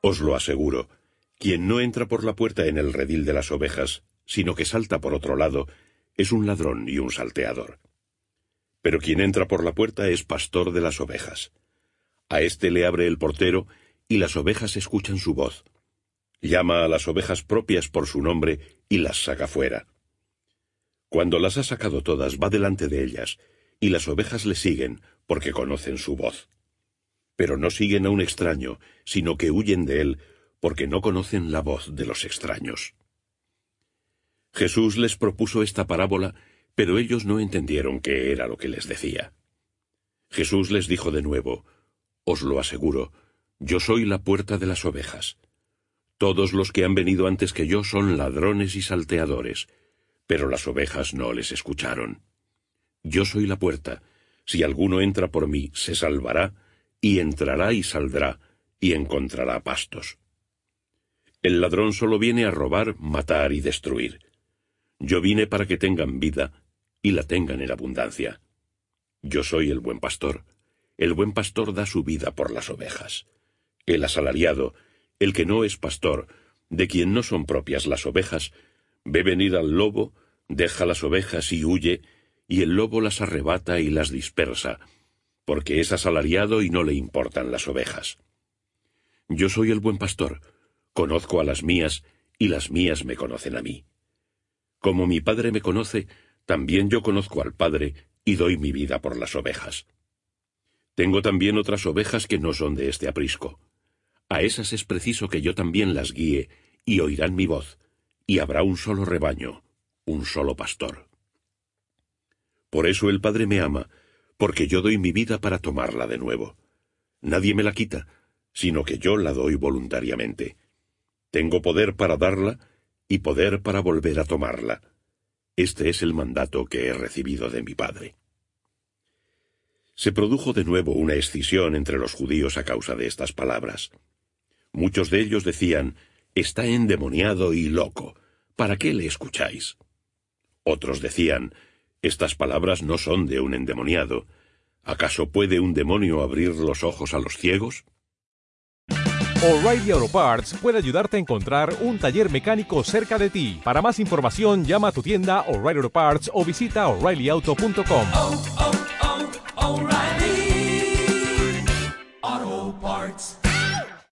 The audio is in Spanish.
Os lo aseguro, quien no entra por la puerta en el redil de las ovejas, sino que salta por otro lado, es un ladrón y un salteador. Pero quien entra por la puerta es pastor de las ovejas. A éste le abre el portero, y las ovejas escuchan su voz. Llama a las ovejas propias por su nombre y las saca fuera. Cuando las ha sacado todas, va delante de ellas, y las ovejas le siguen, porque conocen su voz. Pero no siguen a un extraño, sino que huyen de él, porque no conocen la voz de los extraños. Jesús les propuso esta parábola, pero ellos no entendieron qué era lo que les decía. Jesús les dijo de nuevo, Os lo aseguro, yo soy la puerta de las ovejas. Todos los que han venido antes que yo son ladrones y salteadores, pero las ovejas no les escucharon. Yo soy la puerta. Si alguno entra por mí, se salvará, y entrará y saldrá, y encontrará pastos. El ladrón solo viene a robar, matar y destruir. Yo vine para que tengan vida, y la tengan en abundancia. Yo soy el buen pastor. El buen pastor da su vida por las ovejas. El asalariado, el que no es pastor, de quien no son propias las ovejas, ve venir al lobo, deja las ovejas y huye, y el lobo las arrebata y las dispersa, porque es asalariado y no le importan las ovejas. Yo soy el buen pastor, conozco a las mías, y las mías me conocen a mí. Como mi Padre me conoce, también yo conozco al Padre, y doy mi vida por las ovejas. Tengo también otras ovejas que no son de este aprisco. A esas es preciso que yo también las guíe, y oirán mi voz, y habrá un solo rebaño, un solo pastor. Por eso el Padre me ama, porque yo doy mi vida para tomarla de nuevo. Nadie me la quita, sino que yo la doy voluntariamente. Tengo poder para darla y poder para volver a tomarla. Este es el mandato que he recibido de mi Padre. Se produjo de nuevo una escisión entre los judíos a causa de estas palabras. Muchos de ellos decían, Está endemoniado y loco. ¿Para qué le escucháis? Otros decían, Estas palabras no son de un endemoniado. ¿Acaso puede un demonio abrir los ojos a los ciegos? O'Reilly Auto Parts puede ayudarte a encontrar un taller mecánico cerca de ti. Para más información, llama a tu tienda O'Reilly Auto Parts o visita oreillyauto.com.